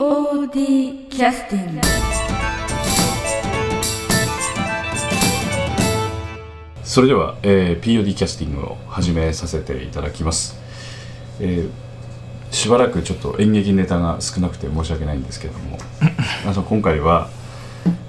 POD キャスティングそれでは、えー POD キャスティングを始めさせていただきます、えーしばらくちょっと演劇ネタが少なくて申し訳ないんですけども。あの今回は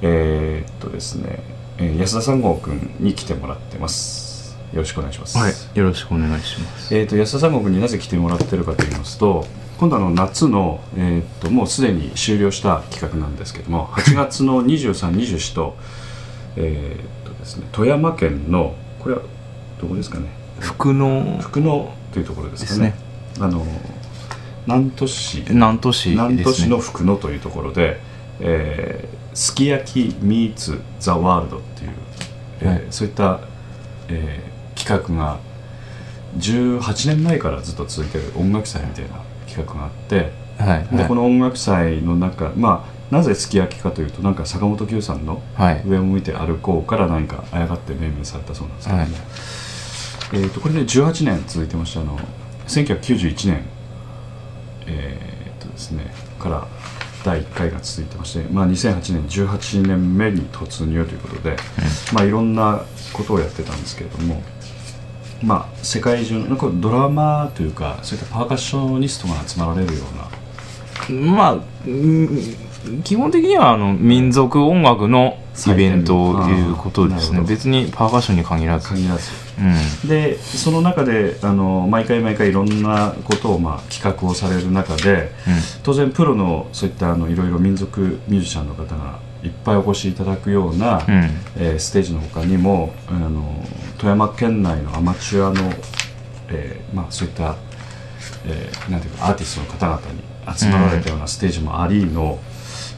えーっとですね、えー安田三郷くんに来てもらってます。よろしくお願いします、はい、よろしくお願いします。えー、と安田三郷君になぜ来てもらってるかと言いますと今度あの夏の、えー、ともうすでに終了した企画なんですけども8月の2324と,、えーとですね、富山県のこれはどこですかね？福の福野というところですかね。あの南砺市。南砺市南砺ですね。市の福野というところで、えーすき焼きミーツ・ザ・ワールドっていう、えーはい。そういった、えー企画が18年前からずっと続いてる音楽祭みたいな企画があって、はい、でこの音楽祭の中まあなぜすき焼きかというとなんか坂本九さんのはい、「上を向いて歩こう」から何かあやがって命名されたそうなんですけども、はい。えー、とこれで18年続いてましたあの1991年。えー、とですねから第1回が続いてまして、まあ、2008年18年目に突入ということで、まあ、いろんなことをやってたんですけれども、まあ、世界中のなんかドラマというかそういったパーカッショニストが集まられるようなまあ、うん基本的にはあの民族音楽のイベントということですね。別にパーカッションに限らず。限らずうん。でその中であの毎回毎回いろんなことを、まあ、企画をされる中で当然プロのそういったあのいろいろ民族ミュージシャンの方がいっぱいお越しいただくような、うん。うん。えーステージの他にもあの富山県内のアマチュアの、えーまあ、そういった、えーなんていうかアーティストの方々に集まられたようなステージもありの、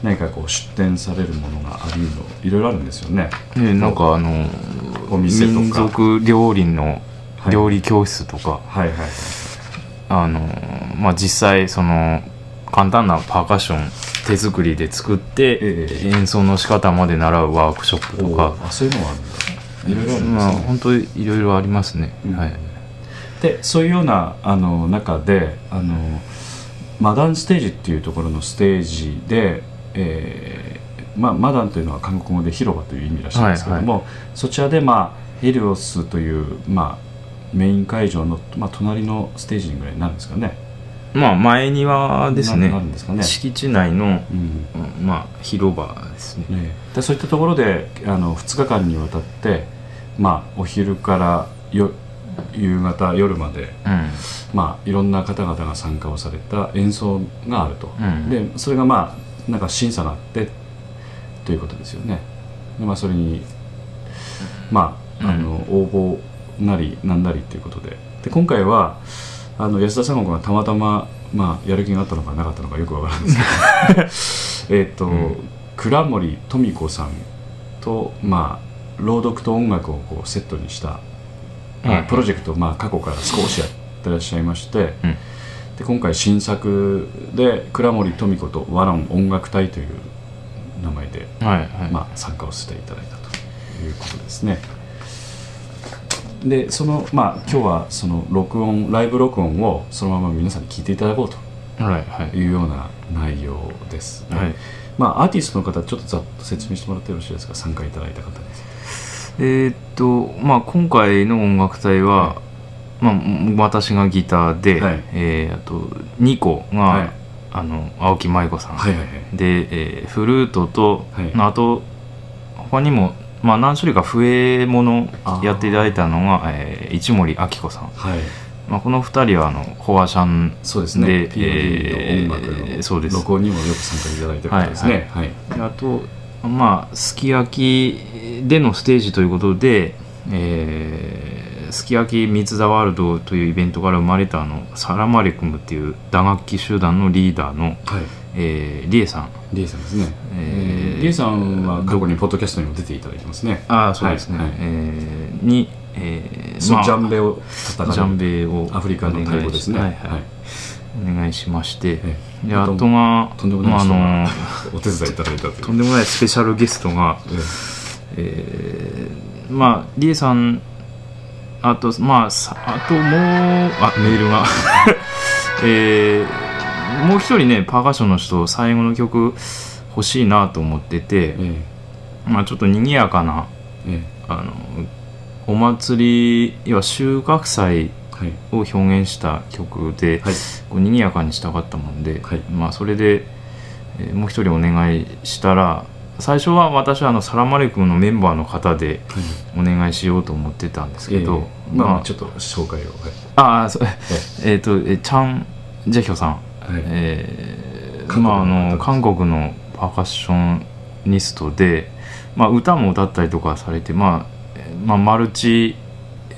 何かこう出展されるものがありのいろいろあるんですよね。で、なんかあの、お店とか。民族料理のはい。料理教室とか、はいはいはい。あの、まあ実際その、簡単なパーカッション手作りで作って、ええ。演奏の仕方まで習うワークショップとか、あそういうのがあるんだいろいろあるんですね、まあ本当にいろいろありますね、うん。はい。でそういうようなあの中であのマダンステージっていうところのステージで、えーまあ、マダンというのは韓国語で広場という意味らしいんですけども、そちらで、まあ、ヘリオスという、まあ、メイン会場の、まあ、隣のステージぐらいになるんですかね。まあ前庭ですなねすかね、敷地内の、うん。うんまあ広場ですね、ねでそういったところであの2日間にわたって、まあ、お昼からよ夕方夜までうん。まあ、いろんな方々が参加をされた演奏があると、うん。でそれがまあなんか審査があってということですよね。で、まあ、それにまああの、応募なりなんなりということで。で今回はあの安田三郷がたまたま、まあ、やる気があったのかなかったのかよくわからないんですけど。えっと、ん。倉森富子さんとまあ朗読と音楽をこうセットにしたプロジェクトをまあ過去から少しやってらっしゃいまして、うん。で今回新作で倉森富子とワロン音楽隊という名前で、はいはい、まあ、参加をしていただいたということですね。でそのまあ今日はその録音ライブ録音をそのまま皆さんに聞いていただこうと。いうような内容ですね、はい。まあアーティストの方ちょっとざっと説明してもらってよろしいですか？参加いただいた方ですえーっとまあ今回の音楽隊は、まあ、私がギターで、はい。えーあと2個が、はい。あの青木舞子さん、はいはいはい。で、えーフルートと、はい。あと他にも、まあ、何種類か笛物やっていただいたのが、えー一森明子さん、はい。まあ、この2人はあのフォアシャンそうですね。で POD の音楽えーのそうです。録音にもよく参加いただいてる方ですね。はい、であとまあすき焼きでのステージということで、えーすき焼きミツ・ザ・ワールドというイベントから生まれたあのサラマレクムっていう打楽器集団のリーダーの、はい。えーリエさん。リエさんですね、えーリエさんは過去にポッドキャストにも出ていただいてますね。ああそうですね、はい。はい。えーに、えーまあジャンベを叩ジャンベをアフリカのタイ語ですね。お願いしはい。はいお願いしまして、ええ。であとがとんでもないまあ、お手伝いいただいたととんでもないスペシャルゲストが、ええ。ーまあリエさんあとまあさあともうあメールが。えーもう一人ねパーカッションの人最後の曲欲しいなと思ってて、え。まあ、ちょっと賑やかなええ。あのお祭り要は収穫祭を表現した曲で、はい。こう賑やかにしたかったもんで、はい。まあ、それで、えーもう一人お願いしたら最初は私はあのサラマレクムのメンバーの方ではい。お願いしようと思ってたんですけど、ええまあ、ちょっと紹介をああそう。えっ、とえチャン・ジェヒョさん、はい、はいえー韓国のまあ、あの方韓国のパーカッショニストで、まあ、歌も歌ったりとかされて、まあえーまあ、マルチ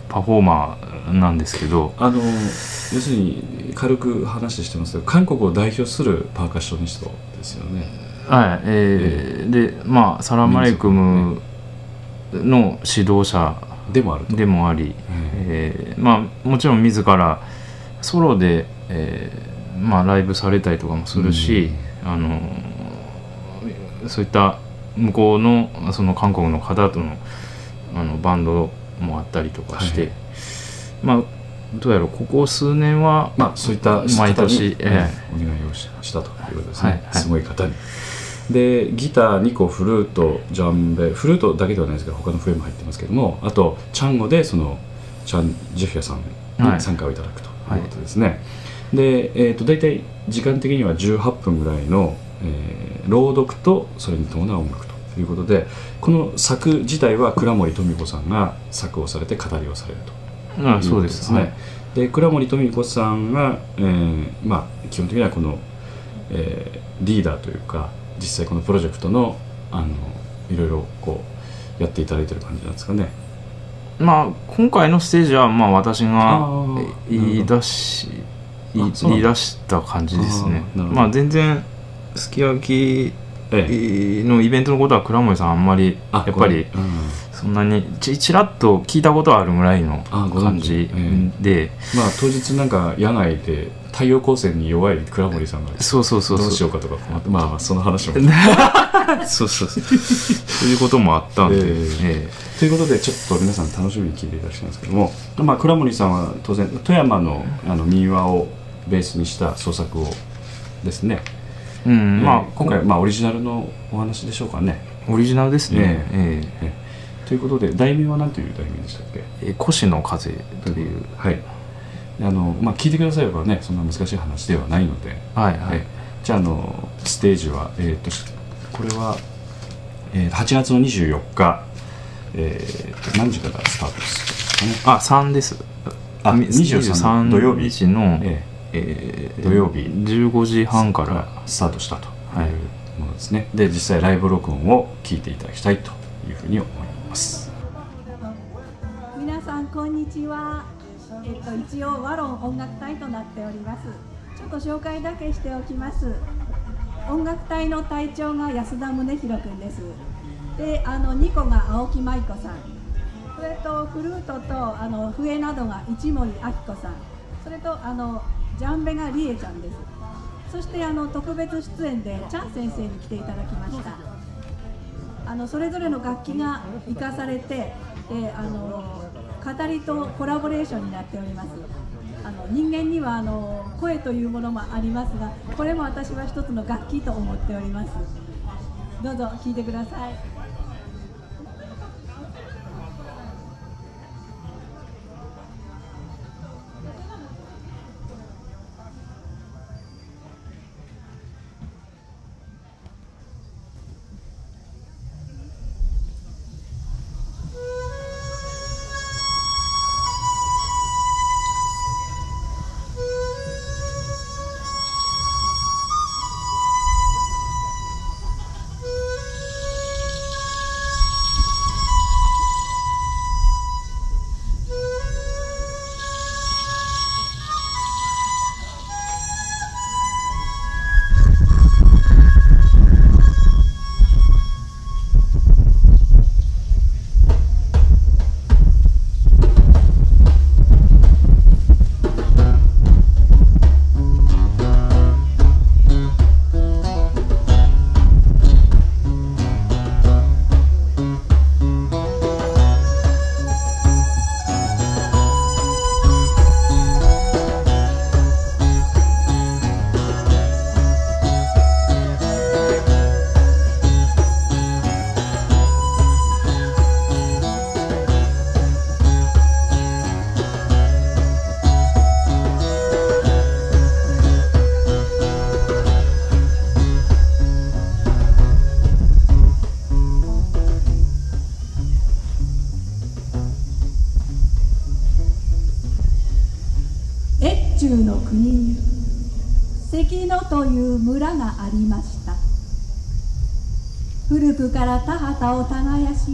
パフォーマーなんですけど。あの要するに軽く話してますけど韓国を代表するパーカッショニストですよね。はいえーでまあサラマレイクムの指導者でもあると。でもあり、ええ。ーまあもちろん自らソロで、えーまあ、ライブされたりとかもするし、あのそういった向こうのその韓国の方とのあのバンドもあったりとかして、はいまあどうやろうここ数年はまあそういった毎年えお願いをししたということですね、はいはい。すごい方に。でギター2個フルートジャンベフルートだけではないですけど他の笛も入ってますけどもあとチャンゴでそのチャン・ジェフィアさんはい。に参加をいただくということですね、で、えー、と大体時間的には18分ぐらいの、えー朗読とそれに伴う音楽ということでこの作自体は倉森富子さんが作をされて語りをされるとあそうですね。はい。で倉森富子さんが、えーまあ、基本的にはこの、えーリーダーというか実際このプロジェクトのあのいろいろこうやっていただいてる感じなんですかね。まあ今回のステージはまあ私あがー言い出し言い出した感じですね。あまあ全然すき焼きええ。のイベントのことは倉森さんあんまりあやっぱりそんなにちちらっと聞いたことあるぐらいの感じえで。まあ当日なんか野外で太陽光線に弱い倉森さんがそうそうそうどうしようかとか困ってまあまあその話も。そうそうそう。そういうこともあったんで、ええ。ということでちょっと皆さん楽しみに聞いていただきたいんですけども、まあ、倉森さんは当然富山のあの民話をベースにした創作をですね、えうんまあえー今回、まあ、オリジナルのお話でしょうかね。オリジナルですね、ええということで題名は何という題名でしたっけ？ええー越の風という。はい。あの、まあ、聞いてくださればねそんな難しい話ではないので、はいはい、はいじゃああのステージは、えー、とこれは、えー、8月の24日、えー、と何時からスタートですかね？あ3です。あみ23土曜日。日の、ええー土曜日。15時半かかららスタートしたとはい。いうものですね、で実際ライブ録音を聞いていただきたいというふうに思います皆さんこんにちは。えっと一応ワロン音楽隊となっております。ちょっと紹介だけしておきます。音楽隊の隊長が安田宗弘くんです。で、あの2個が青木舞子さん。それとフルートとあの笛などが一森明子さん。それとあのジャンベがりえちゃんです。そしてあの特別出演でチャン先生に来ていただきました。あのそれぞれの楽器が生かされて、であの語りとコラボレーションになっております。あの人間にはあの声というものもありますが、これも私は一つの楽器と思っております。どうぞ聴いてください。「から田畑を耕し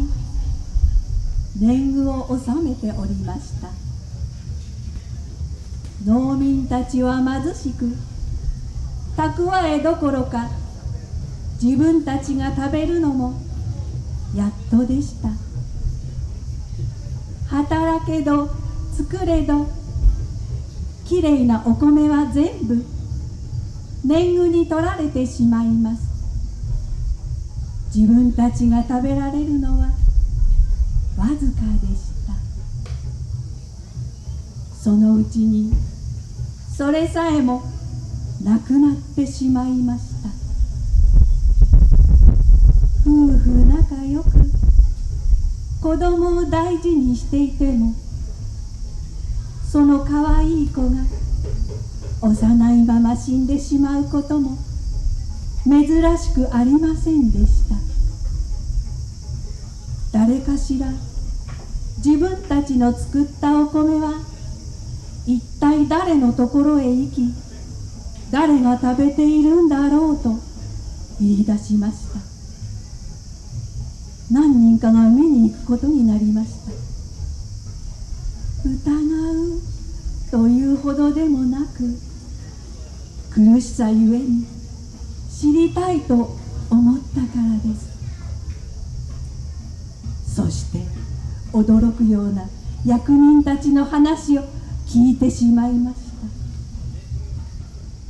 年貢を納めておりました。農民たちは貧しく蓄えどころか自分たちが食べるのもやっとでした。働けど作れどきれいなお米は全部年貢に取られてしまいます。自分たちが食べられるのはわずかでした。そのうちにそれさえもなくなってしまいました。夫婦仲良く子供を大事にしていてもその可愛い子が幼いまま死んでしまうことも珍しくありませんでした。誰かしら。自分たちの作ったお米は一体誰のところへ行き誰が食べているんだろうと言い出しました。何人かが見に行くことになりました。疑うというほどでもなく苦しさゆえに知りたいと思ったからです。そして驚くような役人たちの話を聞いてしまいました。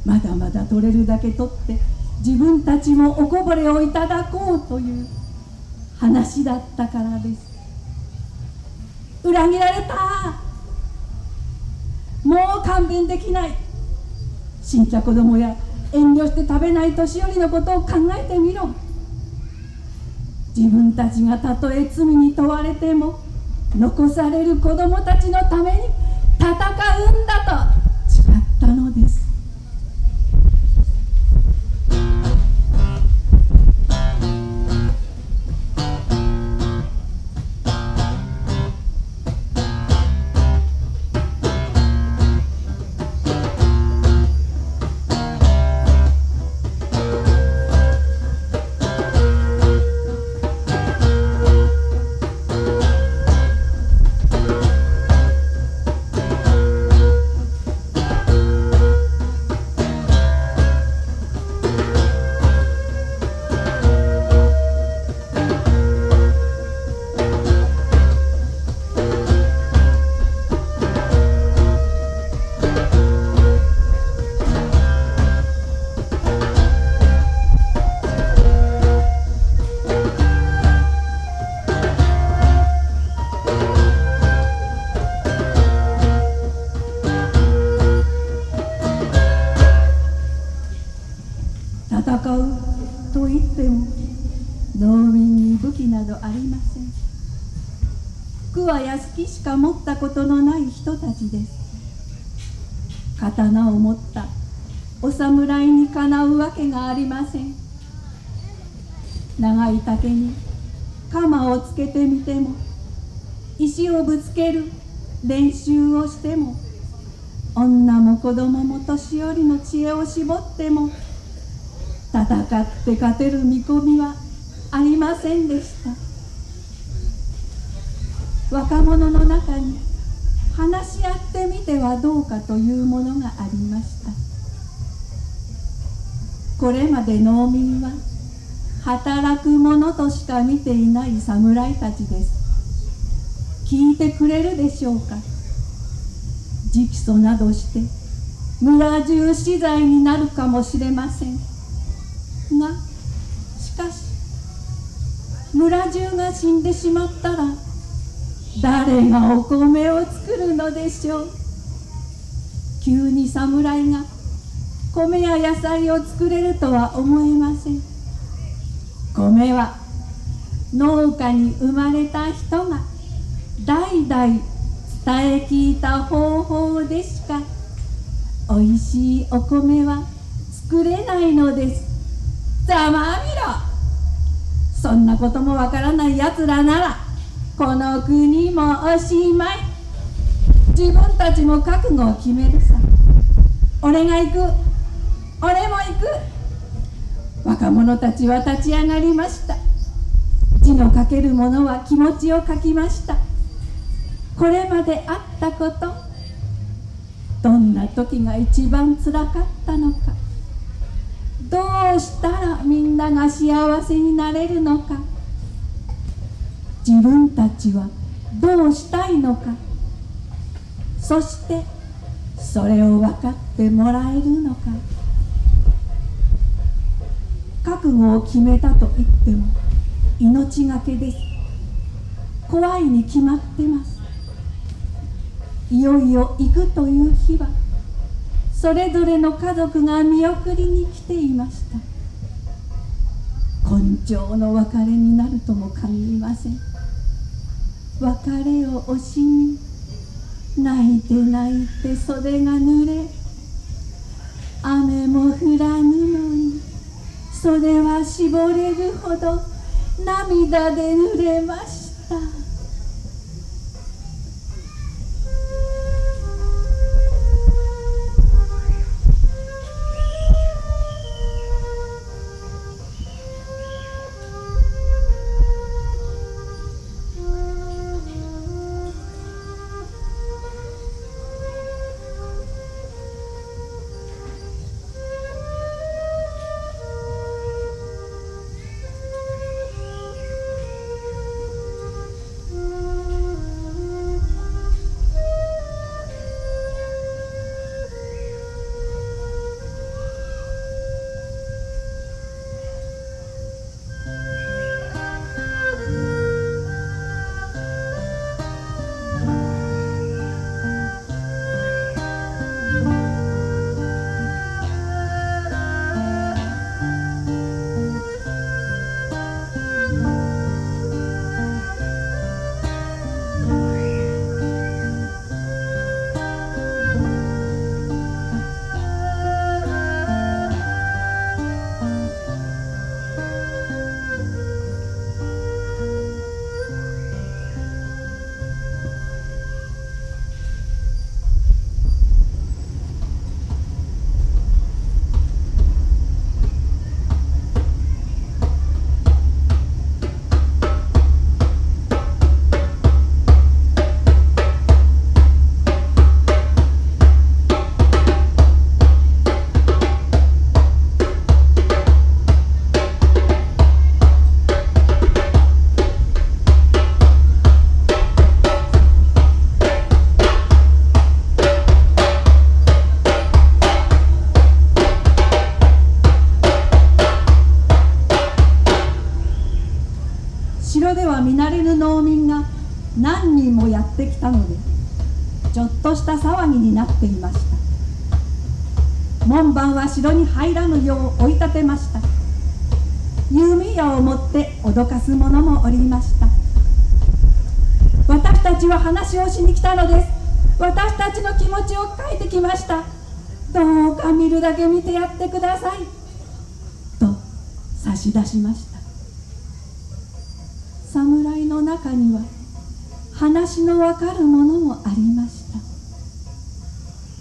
まだまだ取れるだけ取って自分たちもおこぼれをいただこうという話だったからです。裏切られた。もう勘弁できない。死んだ子供や遠慮して食べない年寄りのことを考えてみろ。自分たちがたとえ罪に問われても残される子供たちのために戦うんだと。どありません。服は安きしか持ったことのない人たちです。刀を持った。お侍にかなうわけがありません。長い竹に鎌をつけてみても。石をぶつける練習をしても。女も子供も年寄りの知恵を絞っても。戦って勝てる見込みはありませんでした。若者の中に話し合ってみてはどうかというものがありました。これまで農民は働く者としか見ていない侍たちです。聞いてくれるでしょうか。直訴などして村中資材になるかもしれません。がしかし村中が死んでしまったら誰がお米を作るのでしょう？急に侍が米や野菜を作れるとは思えません。米は農家に生まれた人が代々伝え聞いた方法でしかおいしいお米は作れないのです。ざまあみろ。そんなこともわからないやつらならこの国もおしまい。自分たちも覚悟を決めるさ。俺が行く。俺も行く。若者たちは立ち上がりました。字の書ける者は気持ちを書きました。これまであったこと。どんな時が一番つらかったのか。どうしたらみんなが幸せになれるのか。自分たちはどうしたいのか。そしてそれを分かってもらえるのか。覚悟を決めたと言っても命がけです。怖いに決まってます。いよいよ行くという日はそれぞれの家族が見送りに来ていました。根性の別れになるとも限りません。別れを惜しみ泣いて泣いて袖が濡れ。雨も降らぬのに袖は絞れるほど涙で濡れました。りました。私たちは話をしに来たのです。私たちの気持ちを書いてきました。どうか見るだけ見てやってください。と差し出しました。侍の中には話のわかるものもありまし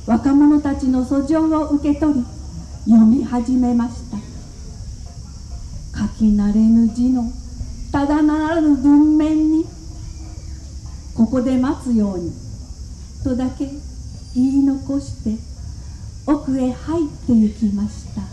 た。若者たちの訴状を受け取り読み始めました。書き慣れぬ字のただならぬ文面にここで待つようにとだけ言い残して奥へ入っていきました。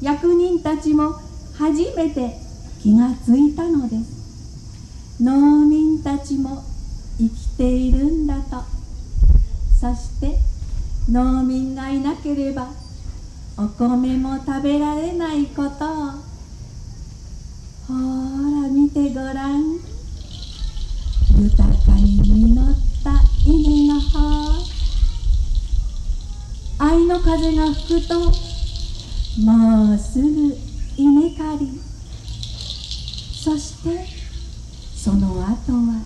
役人たちも初めて気がついたのです。農民たちも生きているんだと。そして農民がいなければお米も食べられないことを。ほら見てごらん。豊かに実った稲の葉。愛の風が吹くともうすぐ稲刈り。そしてその後は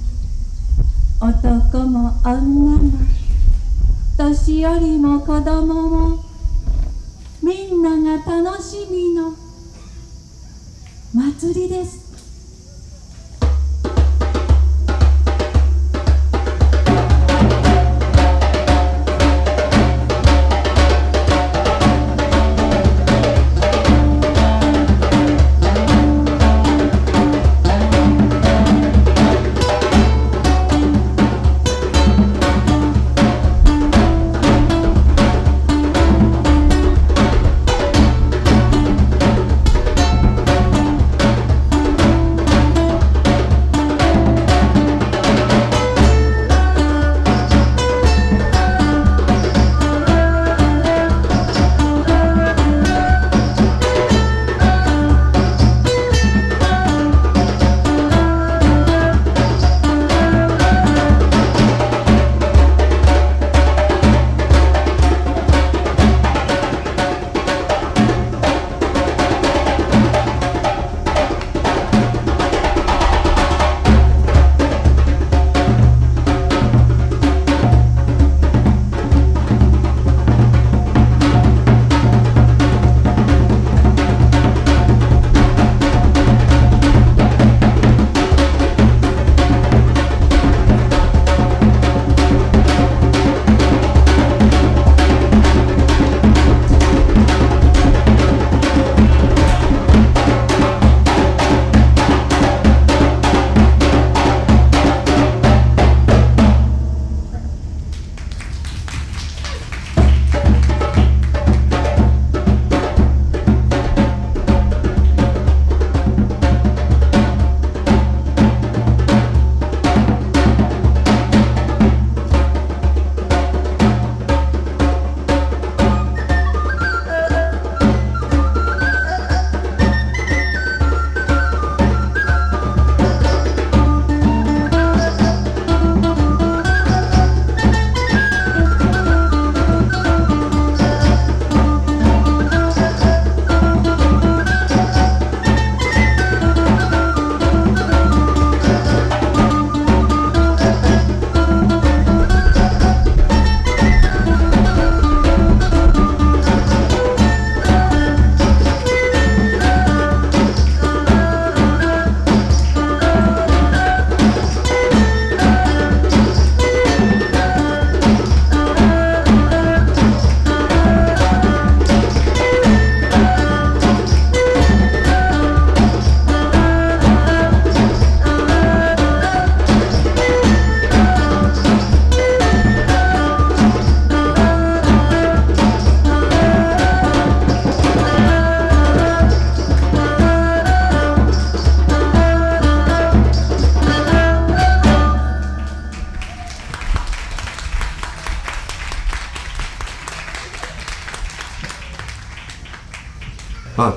男も女も年寄りも子供もみんなが楽しみの祭りです。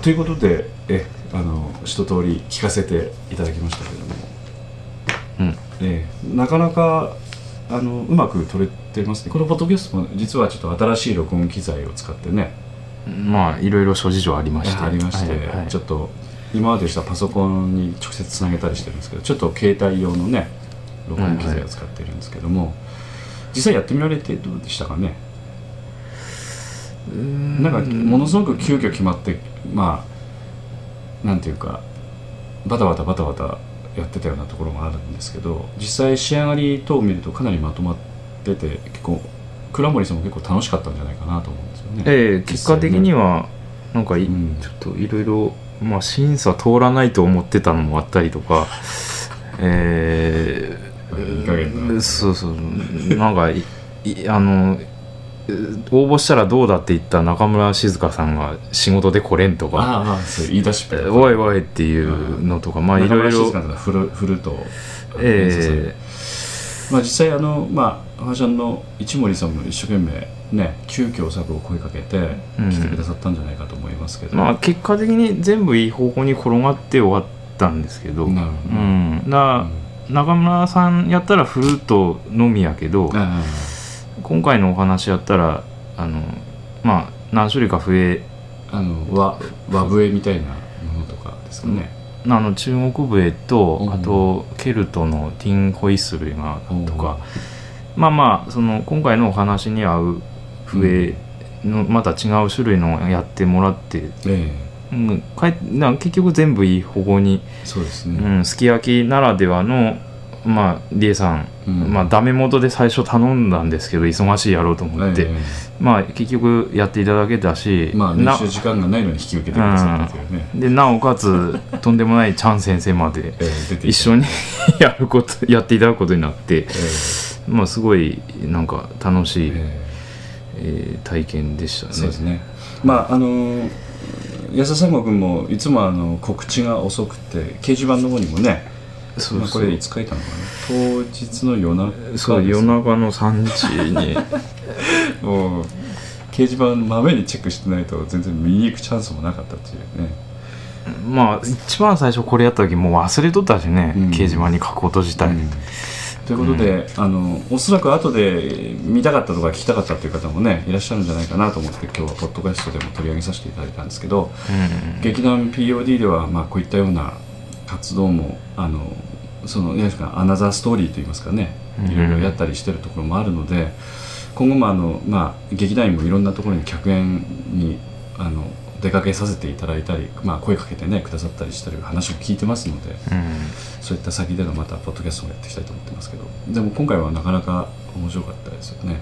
ということでえあの一通り聞かせていただきましたけれども、うん。えなかなかあのうまく撮れてますね。このポッドキャストも実はちょっと新しい録音機材を使ってね。まあいろいろ諸事情ありまして。ありまして、はいはい。ちょっと今までしたパソコンに直接つなげたりしてるんですけどちょっと携帯用のね録音機材を使ってるんですけども、実際やってみられてどうでしたかね？なんかものすごく急遽決まってまあなんていうかバタバタバタバタやってたようなところもあるんですけど実際仕上がり等を見るとかなりまとまってて結構倉森さんも結構楽しかったんじゃないかなと思うんですよね。ええ結果的にはなんかい、うん。ちょっといろいろまあ審査通らないと思ってたのもあったりとか えいい加減な。ー、そうそう。なんかいいあのえー応募したらどうだって言った中村静香さんが仕事で来れんとか。言い出しっぺえーおいおいっていうのとかまあいろいろ静香さんがフルフルーまあ、実際あの、まあ、ファーシャンの市森さんも一生懸命ね急遽作を声かけてうん。来てくださったんじゃないかと思いますけど、ーまあ結果的に全部いい方向に転がって終わったんですけど、なるほどうん、だからうん。中村さんやったらフルートのみやけど。あ今回のお話やったらあのまあ何種類か笛ああの和和笛みたいなものとかですかね、あの中国笛と、うん。あとケルトのティンホイッスルがとか、うん。まあまあその今回のお話に合う笛のまた違う種類のやってもらって、えうん、かえな結局全部いい方向に、えそうですうね、ん、すき焼きならではのまあリエさん、うん。まあダメ元で最初頼んだんですけど忙しいやろうと思って、えまあ結局やっていただけたし、えまあな練習時間がないのに引き受けてくださったというね、でなおかつとんでもないチャン先生まで 一緒に やることやっていただくことになってええ。まあすごいなんか楽しい、ええ。ー体験でしたね。えそうですね。まああの安田三悟君もいつもあの告知が遅くて掲示板の方にもねまあ、こそう。そうれいつ書いたのかな。当日の夜中そう夜中の3時に。もう掲示板まめにチェックしてないと全然見に行くチャンスもなかったっていうね。まあ一番最初これやった時もう忘れとったしね、うん。掲示板に書くこと自体、うん。ということで、あのおそらく後で見たかったとか聞きたかったという方もねいらっしゃるんじゃないかなと思って今日はポッドキャストでも取り上げさせていただいたんですけどうん。劇団 POD ではまあこういったような活動もあのそのいわゆるアナザーストーリーといいますかねうん。いろいろやったりしてるところもあるので今後もあの、まあ、劇団員もいろんなところに客演にあの出かけさせていただいたり、まあ、声かけてねくださったりしてる話も聞いてますのでそういった先でのまたポッドキャストもやっていきたいと思ってますけどでも今回はなかなか面白かったですよね、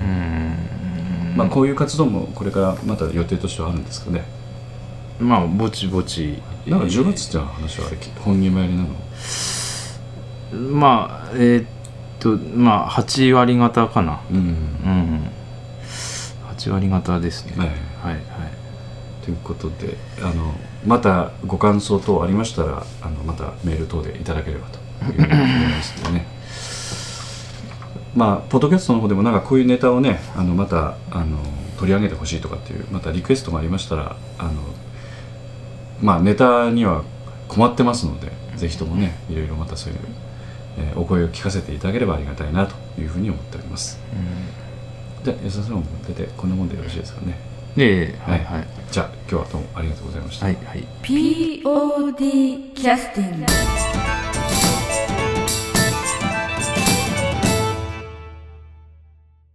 うん。うん。まあ、こういう活動もこれからまた予定としてはあるんですかねまあぼちぼち。なんか10月って話はあれ本人前になるの？まあえーっとまあ8割方かな。うん。うん。8割方ですね。はい。はいはい。ということであのまたご感想等ありましたらあのまたメール等でいただければというふうに思いますのでね。まあポッドキャストの方でもなんかこういうネタをねあのまたあの取り上げてほしいとかっていうまたリクエストがありましたらあのまあネタには困ってますのでぜひともねいろいろまたそういう、えーお声を聞かせていただければありがたいなというふうに思っております。じゃあ安田さんも出てこんなもんでよろしいですかね？ではい。はいじゃあ今日はどうもありがとうございました。はいはい。POD キャスティング